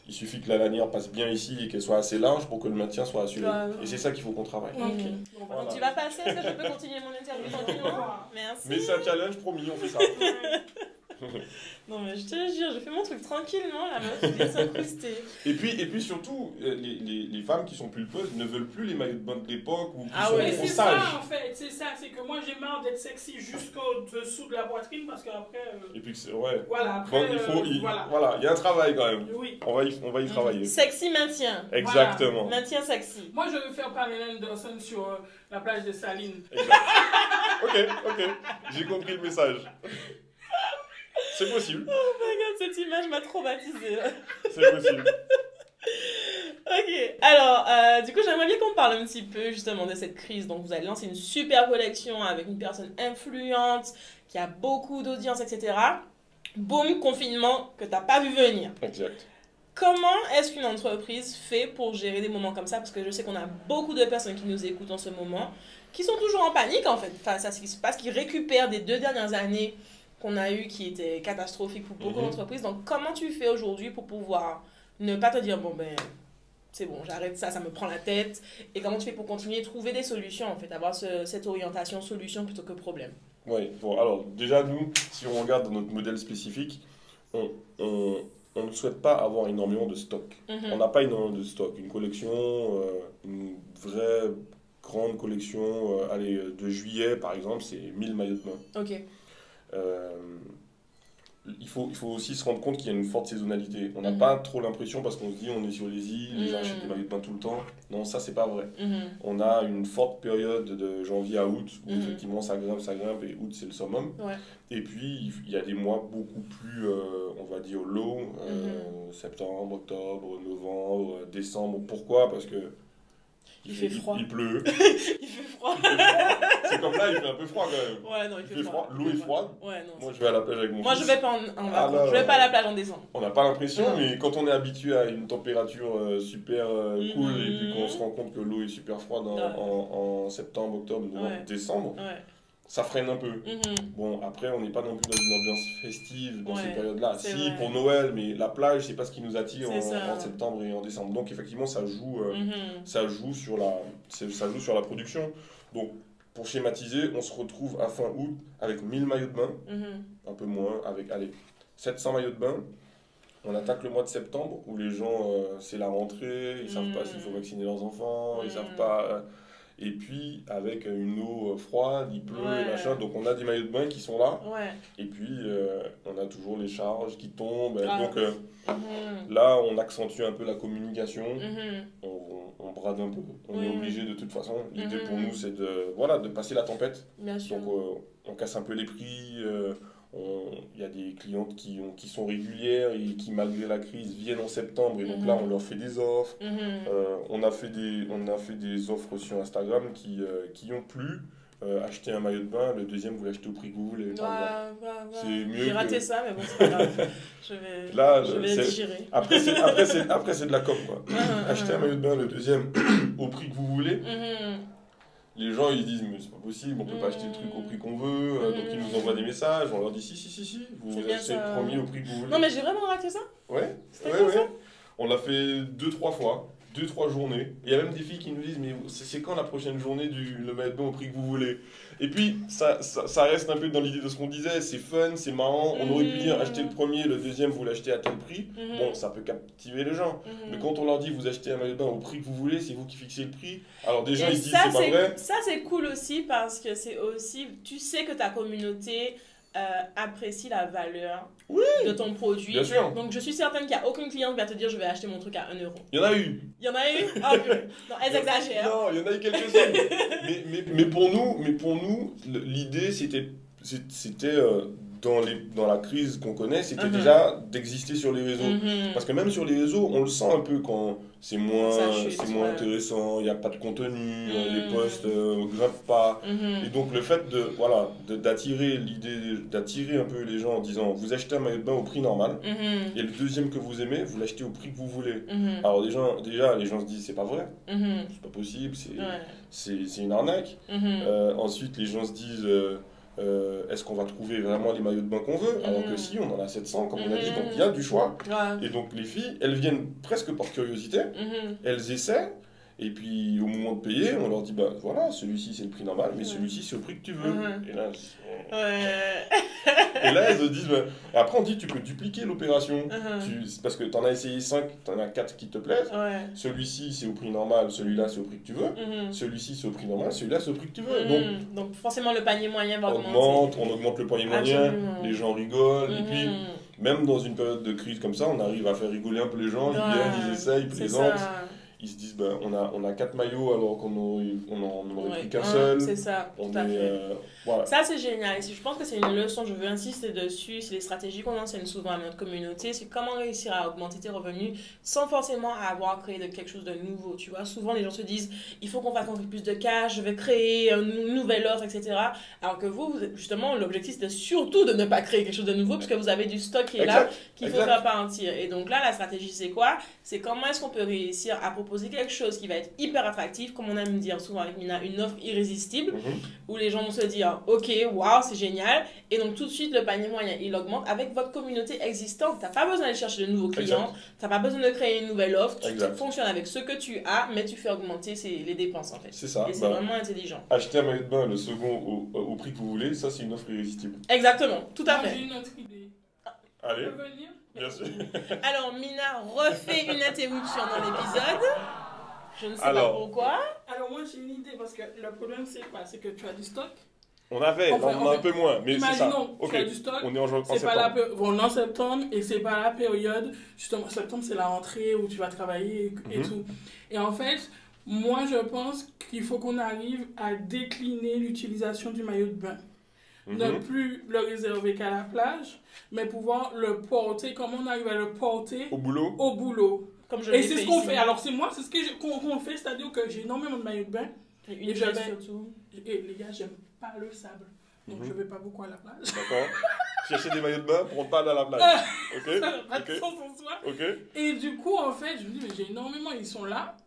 il suffit que la lanière passe bien ici et qu'elle soit assez large pour que le maintien soit assuré. Ouais. Et c'est ça qu'il faut qu'on travaille. Voilà. Donc tu vas passer, est-ce que je peux continuer mon interview Merci. Mais c'est un challenge, promis, on fait ça. Non mais je te jure, je fais mon truc tranquillement, la meuf vient s'incruster. Et puis, et puis surtout, euh, les, les, les femmes qui sont pulpeuses ne veulent plus les maillots de bain de l'époque ou qui Ah sont ouais. C'est ça sages. en fait, c'est ça, c'est que moi j'ai marre d'être sexy jusqu'au dessous de la poitrine parce qu'après, euh, Et puis, que c'est- ouais. voilà, après, il faut, euh, il, voilà. voilà, il y a un travail quand même. Oui. On va y, on va y travailler. Sexy maintien. Exactement. Maintien sexy. Moi je veux faire Pamela Anderson sur euh, la plage de Saline. Exact. ok, ok. J'ai compris le message. C'est possible. Regarde, cette image m'a traumatisée. C'est possible. Ok, alors euh, du coup j'aimerais bien qu'on parle un petit peu justement de cette crise. Donc vous avez lancé une super collection avec une personne influente qui a beaucoup d'audience, etc. Boum, confinement que t'as pas vu venir. Exact. Comment est-ce qu'une entreprise fait pour gérer des moments comme ça? Parce que je sais qu'on a beaucoup de personnes qui nous écoutent en ce moment, qui sont toujours en panique en fait face à ce qui se passe, qui récupèrent des deux dernières années qu'on a eues qui étaient catastrophiques pour beaucoup Mhm. d'entreprises. Donc comment tu fais aujourd'hui pour pouvoir ne pas te dire, bon ben, c'est bon, j'arrête ça, ça me prend la tête. Et comment tu fais pour continuer, trouver des solutions, en fait, avoir ce- cette orientation solution plutôt que problème? Oui, bon, alors déjà, nous, si on regarde dans notre modèle spécifique, on, on, on ne souhaite pas avoir énormément de stock. Mhm. On n'a pas énormément de stock. Une collection, euh, une vraie grande collection, euh, allez, euh, de juillet par exemple, c'est 1000 maillots de bain. Ok. Euh, il, faut, il faut aussi se rendre compte qu'il y a une forte saisonnalité. On n'a Mhm. pas trop l'impression parce qu'on se dit on est sur les îles, les gens Mhm. achètent des maillots de bain tout le temps. Non, ça c'est pas vrai. Mhm. On a une forte période de janvier à août où effectivement ça grimpe, ça grimpe et août c'est le summum. Ouais. Et puis il y a des mois beaucoup plus, euh, on va dire, low, euh, septembre, octobre, novembre, décembre. Pourquoi? Parce que Il fait froid. Il, pleut. Il fait froid. c'est comme là, il fait un peu froid quand même. Ouais, non, il Il fait, fait froid, l'eau est froide. Ouais, non. Moi je vais à la plage avec mon Moi, fils. je vais pas en, en Ah, là, je vais pas à la plage en décembre. On n'a pas l'impression, mais quand on est habitué à une température euh, super euh, Mhm. cool et puis qu'on se rend compte que l'eau est super froide en, Ouais. en- en septembre, octobre, novembre, Ouais. décembre, Ouais. Ça freine un peu. Mhm. Bon, après, on n'est pas non plus dans une ambiance festive dans Ouais, ces périodes-là. Si, vrai. pour Noël, mais la plage, c'est pas ce qui nous attire en, septembre et en décembre. Donc, effectivement, ça joue, euh, Mhm. ça joue, sur, la, ça joue sur la production. Donc, pour schématiser, on se retrouve à fin août avec 1000 maillots de bain, Mhm. un peu moins, avec, allez, 700 maillots de bain. On attaque le mois de septembre où les gens, euh, c'est la rentrée, ils savent pas s'il faut vacciner leurs enfants, ils savent pas. euh, et puis, avec une eau euh, froide, il pleut, Ouais. et machin. Donc, on a des maillots de bain qui sont là. Ouais. Et puis, euh, on a toujours les charges qui tombent. Ah. Donc, euh, Mhm. là, on accentue un peu la communication. Mhm. On, on- on brade un peu. On est obligé de toute façon. L'idée Mhm. pour nous, c'est de, voilà, de passer la tempête. Bien sûr. Donc, euh, on casse un peu les prix. Il y a des clientes qui, ont, qui sont régulières et qui, malgré la crise, viennent en septembre. Et donc Mhm. là, on leur fait des offres. Mhm. Euh, on, a fait des, on a fait des offres sur Instagram qui, euh, qui ont plu. Euh, acheter un maillot de bain, le deuxième, vous l'achetez au prix que vous voulez. Ouais, ouais, ouais. C'est mieux J'ai raté que- ça, mais bon, c'est pas grave. Je vais, Là, je vais digérer. Après, c'est, après, c'est, après, c'est de la com, quoi. Mhm. Acheter un maillot de bain, le deuxième, au prix que vous voulez. Mhm. Les gens, ils disent, mais c'est pas possible, on peut pas acheter le truc au prix qu'on veut. Envoient des messages, on leur dit, si, si, si, si, vous achetez premier au prix que vous voulez. Non, mais j'ai vraiment raté ça. Ouais, ouais, ouais. ça On l'a fait deux, trois fois, deux, trois journées. Il y a même des filles qui nous disent, mais c'est quand la prochaine journée du le bain au prix que vous voulez? Et puis, ça, ça, ça reste un peu dans l'idée de ce qu'on disait, c'est fun, c'est marrant. On aurait pu dire, Mhm. acheter le premier, le deuxième, vous l'achetez à tel prix. Mhm. Bon, ça peut captiver les gens. Mhm. Mais quand on leur dit vous achetez un maillot de bain au prix que vous voulez, c'est vous qui fixez le prix. Alors des gens Et ils se disent ça, c'est pas vrai. Ça, c'est cool aussi parce que c'est aussi. Tu sais que ta communauté euh, apprécie la valeur de ton produit. Bien sûr. Donc, je suis certaine qu'il n'y a aucune cliente qui va te dire je vais acheter mon truc à 1 euro. Il y en a eu. Il y en a eu? Ah. Non, elles exagèrent. Non, il y en a eu quelques-unes. mais, mais, mais pour nous, mais pour nous, l'idée c'était c'était euh, dans les dans la crise qu'on connaît, c'était Mhm. déjà d'exister sur les réseaux. Mhm. Parce que même sur les réseaux, on le sent un peu quand c'est moins, c'est moins intéressant, il n'y a pas de contenu, euh, les posts ne grimpent pas. Mhm. Et donc le fait de voilà d'attirer l'idée d'attirer un peu les gens en disant vous achetez un maillot de bain au prix normal Mhm. et le deuxième que vous aimez vous l'achetez au prix que vous voulez. Mhm. Alors gens, déjà les gens se disent c'est pas vrai, c'est pas possible, c'est Ouais. c'est c'est une arnaque. Euh, ensuite les gens se disent euh, euh, est-ce qu'on va trouver vraiment les maillots de bain qu'on veut Alors que Mhm. si on en a 700 comme on a dit Mhm. donc il y a du choix. Ouais. Et donc les filles elles viennent presque par curiosité, Mhm. elles essaient. Et puis au moment de payer, on leur dit bah voilà, celui-ci c'est le prix normal, mais Ouais. celui-ci c'est au prix que tu veux. Mhm. Et là, Ouais. Et là, elles se disent, bah, après on dit, tu peux dupliquer l'opération. Mhm. Tu- c'est Parce que tu en as essayé 5, tu en as 4 qui te plaisent. Ouais. Celui-ci, c'est au prix normal, celui-là, c'est au prix que tu veux. Mhm. Celui-ci, c'est au prix normal, celui-là, c'est au prix que tu veux. Donc. Donc, forcément, le panier moyen va on augmenter. augmente, on augmente le poignet moyen, les gens rigolent. Et puis, même dans une période de crise comme ça, on arrive à faire rigoler un peu les gens. Ils viennent, ils essayent, ils plaisantent. ça. Ils se disent, bah, on, a, on a 4 maillots alors qu'on aurait, on en on aurait Ouais. pris qu'un Un, seul. C'est ça, On tout à est, fait. euh, voilà. Ça, c'est génial. Et je pense que c'est une leçon, je veux insister dessus. C'est les stratégies qu'on enseigne souvent à notre communauté. C'est comment réussir à augmenter tes revenus sans forcément avoir créé de quelque chose de nouveau. Tu vois, souvent les gens se disent il faut qu'on fasse encore plus de cash, je vais créer une nouvelle offre, etc. Alors que vous, justement, l'objectif c'était surtout de ne pas créer quelque chose de nouveau puisque vous avez du stock qui est là qu'il faut faire partir. Et donc là, la stratégie, c'est quoi? C'est comment est-ce qu'on peut réussir à proposer proposer quelque chose qui va être hyper attractif, comme on aime dire souvent avec Mina, une offre irrésistible, Mhm. où les gens vont se dire, ok, waouh, c'est génial. Et donc tout de suite, le panier moyen, il augmente avec votre communauté existante. T'as pas besoin d'aller chercher de nouveaux clients, t'as pas besoin de créer une nouvelle offre, tu Exact. fonctionnes avec ce que tu as, mais tu fais augmenter ses- les dépenses en fait. C'est ça. Et c'est Bah, vraiment intelligent. acheter un maillot de bain, le second au, au prix que vous voulez, ça c'est une offre irrésistible. Exactement, tout à fait. J'ai une autre idée. Allez, Tu peux venir? Bien sûr. Alors, Mina refait une interruption dans l'épisode. Je ne sais Alors. pas pourquoi. Alors moi j'ai une idée parce que le problème c'est quoi? C'est que tu as du stock. On avait, Enfin, là, on en a un peu moins, mais c'est ça. Imaginons, Ok, tu as du stock. on est en, en C'est pas la septembre. bon, en septembre et c'est pas la période. Justement, septembre c'est la rentrée où tu vas travailler et, et Mhm. tout. Et en fait, moi je pense qu'il faut qu'on arrive à décliner l'utilisation du maillot de bain. Ne Mhm. plus le réserver qu'à la plage, mais pouvoir le porter. Comment on arrive à le porter Au boulot au boulot Comme je Et c'est ce qu'on fait. Alors c'est moi, c'est ce qu'on fait, c'est-à-dire que j'ai énormément de maillots de bain. Et une Et surtout. Et les gars, j'aime pas le sable. Donc Mhm. je vais pas beaucoup à la plage. D'accord. Chercher des maillots de bain pour ne pas aller à la plage. Ok Ça n'a pas de sens en soi. Ok Et du coup, en fait, je me dis, mais j'ai énormément, ils sont là.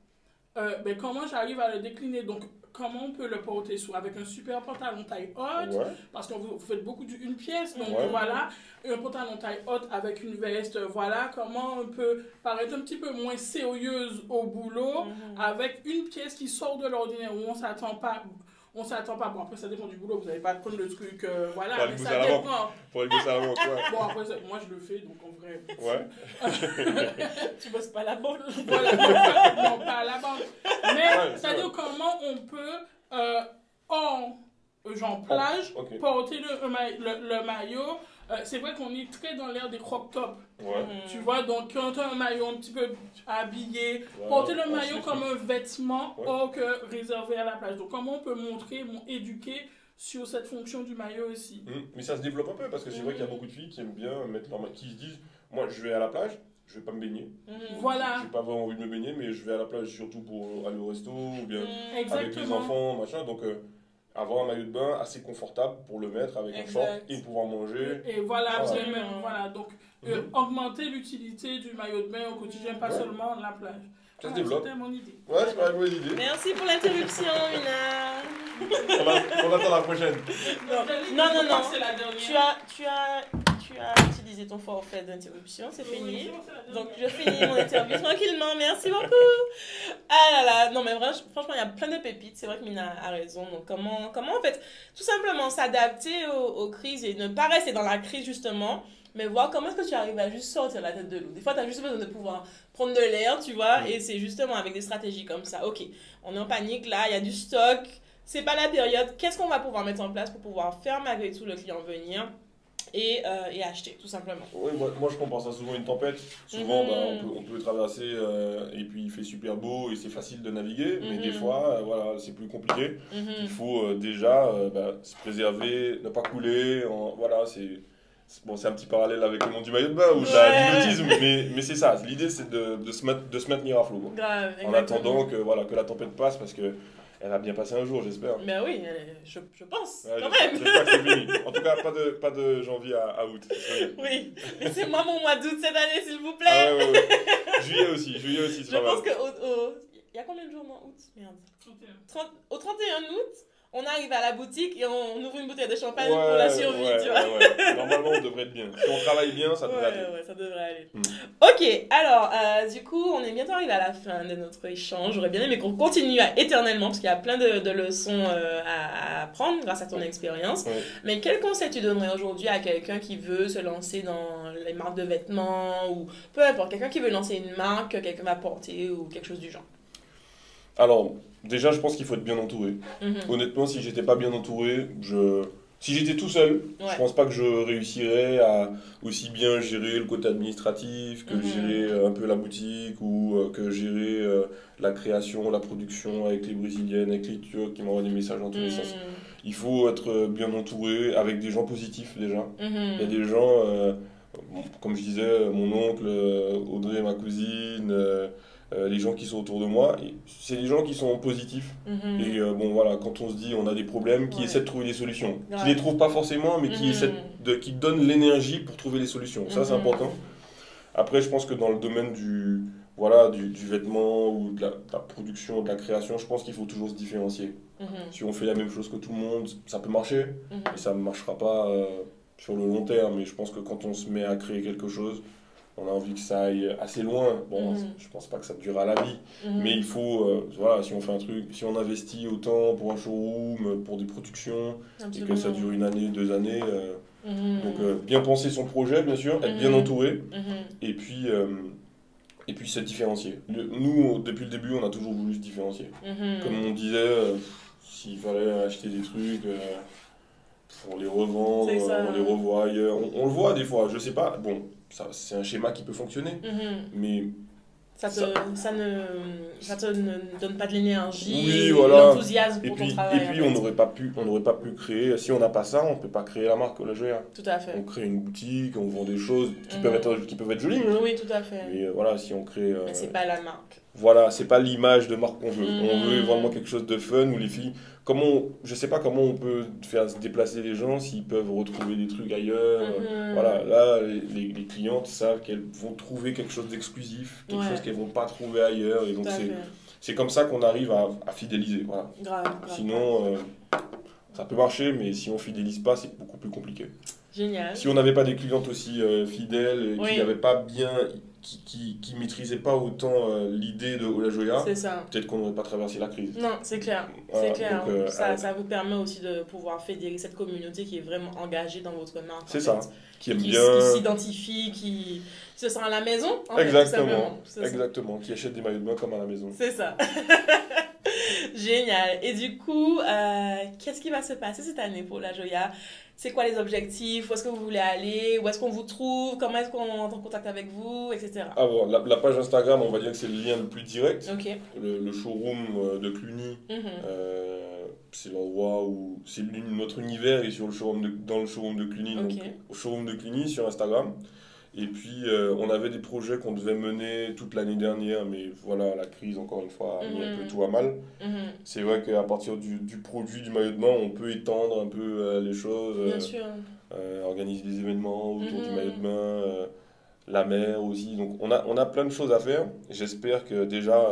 Euh, ben, comment j'arrive à le décliner? Donc, comment on peut le porter sous? Avec un super pantalon taille haute, Ouais. parce que vous, vous faites beaucoup d'une pièce, donc Ouais. voilà, un pantalon taille haute avec une veste, voilà, comment on peut paraître un petit peu moins sérieuse au boulot, Mhm. avec une pièce qui sort de l'ordinaire, où on s'attend pas... On s'attend pas. Bon, après, ça dépend du boulot. Vous n'allez pas prendre le truc. euh, voilà. Le mais ça dépend. Pour la banque, ouais. Bon, après, ça- moi, je le fais. Donc, en vrai. Ouais. Tu bosses pas à la banque. Voilà, non, pas, à la banque. Mais, c'est-à-dire comment on peut, euh, en genre plage, Ok. porter le, le, ma- le- le maillot. Euh, c'est vrai qu'on est très dans l'air des crop-tops. Ouais. Mhm. Tu vois, donc quand tu as un maillot un petit peu habillé, Ouais, porter le maillot comme un vêtement Ouais. or que réservé à la plage. Donc, comment on peut montrer, mon- éduquer sur cette fonction du maillot aussi? Mhm. Mais ça se développe un peu parce que c'est vrai qu'il y a Mhm. beaucoup de filles qui aiment bien mettre leur maillot, qui se disent Moi je vais à la plage, je vais pas me baigner. Mhm. Voilà, J'ai pas vraiment envie de me baigner, mais je vais à la plage surtout pour aller au resto ou bien Mhm. avec les enfants, machin. Donc euh, avoir un maillot de bain assez confortable pour le mettre avec un short et pouvoir manger. Et voilà, Voilà. absolument. Voilà, donc euh, Mhm. augmenter l'utilité du maillot de bain au quotidien, pas Ouais. seulement la plage. Ça se Ah, développe. C'était mon idée. Ouais, c'est pas une bonne idée. Merci pour l'interruption, Mina. On, a- on attend la prochaine. Non, non, non. C'est la dernière. Tu as, tu as, tu as utilisé ton forfait d'interruption, c'est Oui, fini. Donc je finis mon interview tranquillement, merci beaucoup. Ah là là, non mais vraiment, franchement il y a plein de pépites, c'est vrai que Mina a raison. Donc comment, comment en fait, tout simplement s'adapter aux, aux crises et ne pas rester dans la crise justement, mais voir comment est-ce que tu arrives à juste sortir la tête de l'eau. Des fois tu as juste besoin de pouvoir prendre de l'air, tu vois, Mm. et c'est justement avec des stratégies comme ça. Ok, on est en panique là, il y a du stock, c'est pas la période, qu'est-ce qu'on va pouvoir mettre en place pour pouvoir faire malgré tout le client venir et, euh, et acheter tout simplement? Oui, moi, moi, je compare ça souvent à une tempête. Souvent, bah, on, peut, on peut traverser euh, et puis il fait super beau et c'est facile de naviguer, mais des fois, euh, voilà, c'est plus compliqué. Mhm. Il faut déjà bah, se préserver, ne pas couler. en- voilà, c'est- bon, c'est un petit parallèle avec le monde du maillot de bain ou de Ouais. la nautisme, mais, mais c'est ça. L'idée, c'est de, de, se mettre- de se maintenir à flot. Grave, En attendant que, voilà, que la tempête passe, parce que elle va bien passer un jour, j'espère. Ben oui, je, je pense, Ouais, quand même. J'espère que c'est fini. En tout cas, pas de, pas de janvier à, à août. Oui, laissez-moi mon mois d'août cette année, s'il vous plaît. Ah ouais, ouais, ouais. Juillet aussi, juillet aussi, c'est je pas mal. pense que au, au- il y a combien de jours dans août? Merde. 30 au 31 août, on arrive à la boutique et on ouvre une bouteille de champagne pour la survie, ouais, tu vois. ouais. Normalement, on devrait être bien. Si on travaille bien, ça devrait aller. ouais, ça devrait aller. Hmm. Ok, alors, euh, du coup, on est bientôt arrivé à la fin de notre échange. J'aurais bien aimé qu'on continue à, éternellement, parce qu'il y a plein de, de leçons euh, à, à apprendre grâce à ton expérience. Mais quel conseil tu donnerais aujourd'hui à quelqu'un qui veut se lancer dans les marques de vêtements, ou peu importe, quelqu'un qui veut lancer une marque que quelqu'un va porter, ou quelque chose du genre? Alors, déjà, je pense qu'il faut être bien entouré. Mhm. Honnêtement, si j'étais pas bien entouré, je... si j'étais tout seul, Ouais. je pense pas que je réussirais à aussi bien gérer le côté administratif, que Mhm. gérer euh, un peu la boutique ou euh, que gérer euh, la création, la production avec les brésiliennes, avec les turcs qui m'envoient des messages dans tous les sens. Il faut être bien entouré avec des gens positifs déjà. Mhm. Il y a des gens, euh, comme je disais, mon oncle, Audrey, ma cousine, euh, euh, les gens qui sont autour de moi, c'est des gens qui sont positifs. Mhm. Et euh, bon, voilà, quand on se dit on a des problèmes, qui Ouais. essaient de trouver des solutions. Ouais. Qui les trouvent pas forcément, mais qui, Mhm. essaient de, qui donnent l'énergie pour trouver les solutions. Ça, c'est Mhm. important. Après, je pense que dans le domaine du, voilà, du, du vêtement ou de la, de la production, de la création, je pense qu'il faut toujours se différencier. Si on fait la même chose que tout le monde, ça peut marcher, mais ça ne marchera pas euh, sur le long terme. Mais je pense que quand on se met à créer quelque chose, on a envie que ça aille assez loin. Bon, Mhm. je pense pas que ça durera la vie, Mhm. mais il faut, euh, voilà, si on fait un truc, si on investit autant pour un showroom, pour des productions, et que ça dure une année, deux années, euh, Mhm. donc euh, bien penser son projet, bien sûr, être bien Mhm. entouré, et puis, et puis se différencier. Le- nous, depuis le début, on a toujours voulu se différencier. Comme on disait, s'il fallait acheter des trucs, pour les revendre, on les revoit ailleurs. On, on le voit des fois, je sais pas. Bon, c'est un schéma qui peut fonctionner, Mhm. mais Ça, te, ça... ne, ça te ne donne pas de l'énergie, Oui, voilà. l'enthousiasme et pour puis, ton travail. et puis en on n'aurait pas pu, on n'aurait pas pu créer. Si on n'a pas ça, on peut pas créer la marque La Joya. Tout à fait. On crée une boutique, on vend des choses qui Mhm. peuvent être, qui peuvent être jolies. hein. Oui, tout à fait. Mais euh, voilà, si on crée, euh, c'est pas la marque. voilà, c'est pas l'image de marque qu'on veut. Mhm. On veut vraiment quelque chose de fun où les filles, comment, je sais pas comment on peut faire se déplacer les gens s'ils peuvent retrouver des trucs ailleurs. Mhm. Voilà, là, les, les- clientes savent qu'elles vont trouver quelque chose d'exclusif, quelque Ouais. chose qu'elles vont pas trouver ailleurs. Et donc, c'est comme ça qu'on arrive à, à fidéliser. Voilà. Grave, grave. Sinon, euh, ça peut marcher, mais si on fidélise pas, c'est beaucoup plus compliqué. Génial. Si on n'avait pas des clientes aussi euh, fidèles, et Oui. qui n'avaient pas bien, qui, qui, qui maîtrisaient pas autant euh, l'idée de la Joya, C'est ça. peut-être qu'on n'aurait pas traversé la crise. Non, c'est clair. Voilà, c'est clair. donc, euh, ça, euh, ça vous permet aussi de pouvoir fédérer cette communauté qui est vraiment engagée dans votre marque. C'est ça. Qui aime Qui, bien. qui s'identifie, qui se sent à la maison. en Exactement. Exactement. Qui achète des maillots de bain comme à la maison. C'est ça. Génial. Et du coup, euh, qu'est-ce qui va se passer cette année pour la Joya C'est quoi les objectifs? Où est-ce que vous voulez aller? Où est-ce qu'on vous trouve? Comment est-ce qu'on entre en contact avec vous? Etc. Ah bon, la, la page Instagram, on va dire que c'est le lien le plus direct. Le, le showroom euh, de Cluny, Mhm. euh, c'est l'endroit où c'est notre univers est sur le showroom de, dans le showroom de Cluny, donc Ok. au showroom de Cluny sur Instagram. Et puis euh, on avait des projets qu'on devait mener toute l'année dernière, mais voilà, la crise encore une fois a mis un Mhm. peu tout à mal. Mhm. C'est vrai qu'à partir du, du produit du maillot de bain, on peut étendre un peu euh, les choses, euh, Bien sûr. euh, organiser des événements autour du Mhm. maillot de bain, la mer aussi. Donc on a, on a plein de choses à faire. J'espère que déjà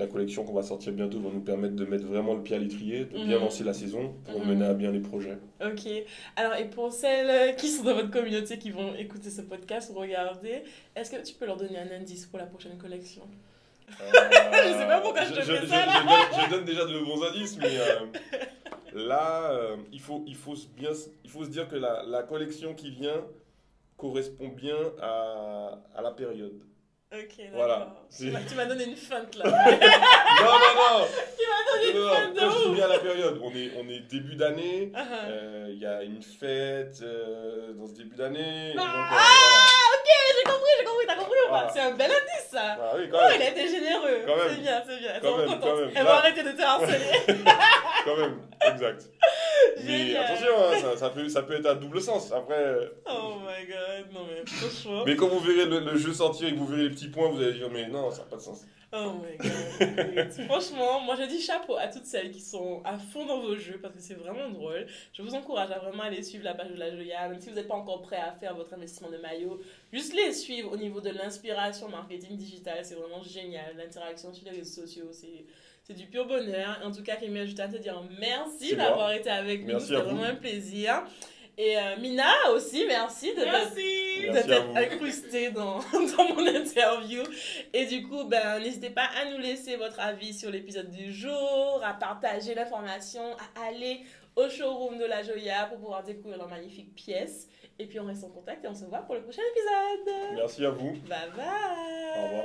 la collection qu'on va sortir bientôt va nous permettre de mettre vraiment le pied à l'étrier, de bien Mhm. lancer la saison pour Mhm. mener à bien les projets. Ok. Alors, et pour celles qui sont dans votre communauté qui vont écouter ce podcast ou regarder, est-ce que tu peux leur donner un indice pour la prochaine collection? Je sais pas pourquoi je te fais je, ça, là. je donne, je donne déjà de bons indices, mais euh, là, euh, il, faut, il, faut se bien, il faut se dire que la, la collection qui vient correspond bien à, à la période. Ok, d'accord. Voilà. Tu m'as- tu m'as donné une feinte là. Non, non, non tu m'as donné Non, une feinte de je bien à la période, on est, on est début d'année, ah. euh, il y a une fête euh, dans ce début d'année. donc, Ah, euh, ok, j'ai compris, j'ai compris, t'as compris ou pas? C'est un bel indice ça. Ah oui, quand Oh, il a été généreux. C'est bien, c'est bien. Quand même, quand même. Là- vont arrêter de te harceler. quand même, exact. Mais attention, hein, ça, ça peut, ça peut être à double sens. Après, Oh my god, non mais franchement. mais quand vous verrez le, le jeu sortir et que vous verrez les petits points, vous allez dire mais non, ça n'a pas de sens. Oh my god. Franchement, moi je dis chapeau à toutes celles qui sont à fond dans vos jeux parce que c'est vraiment drôle. Je vous encourage à vraiment aller suivre la page de la Joya, même si vous n'êtes pas encore prêt à faire votre investissement de maillot. Juste les suivre au niveau de l'inspiration marketing digital, c'est vraiment génial. L'interaction sur les réseaux sociaux, c'est. C'est du pur bonheur. En tout cas, Kémy, je tiens à te dire merci d'avoir été avec nous. Merci C'était à vous. vraiment un plaisir. Et euh, Mina aussi, merci de Merci. Merci à d'être vous. incrusté dans, dans mon interview. Et du coup, ben, n'hésitez pas à nous laisser votre avis sur l'épisode du jour, à partager l'information, à aller au showroom de la Joya pour pouvoir découvrir leurs magnifiques pièces. Et puis on reste en contact et on se voit pour le prochain épisode. Merci à vous. Bye bye. Au revoir.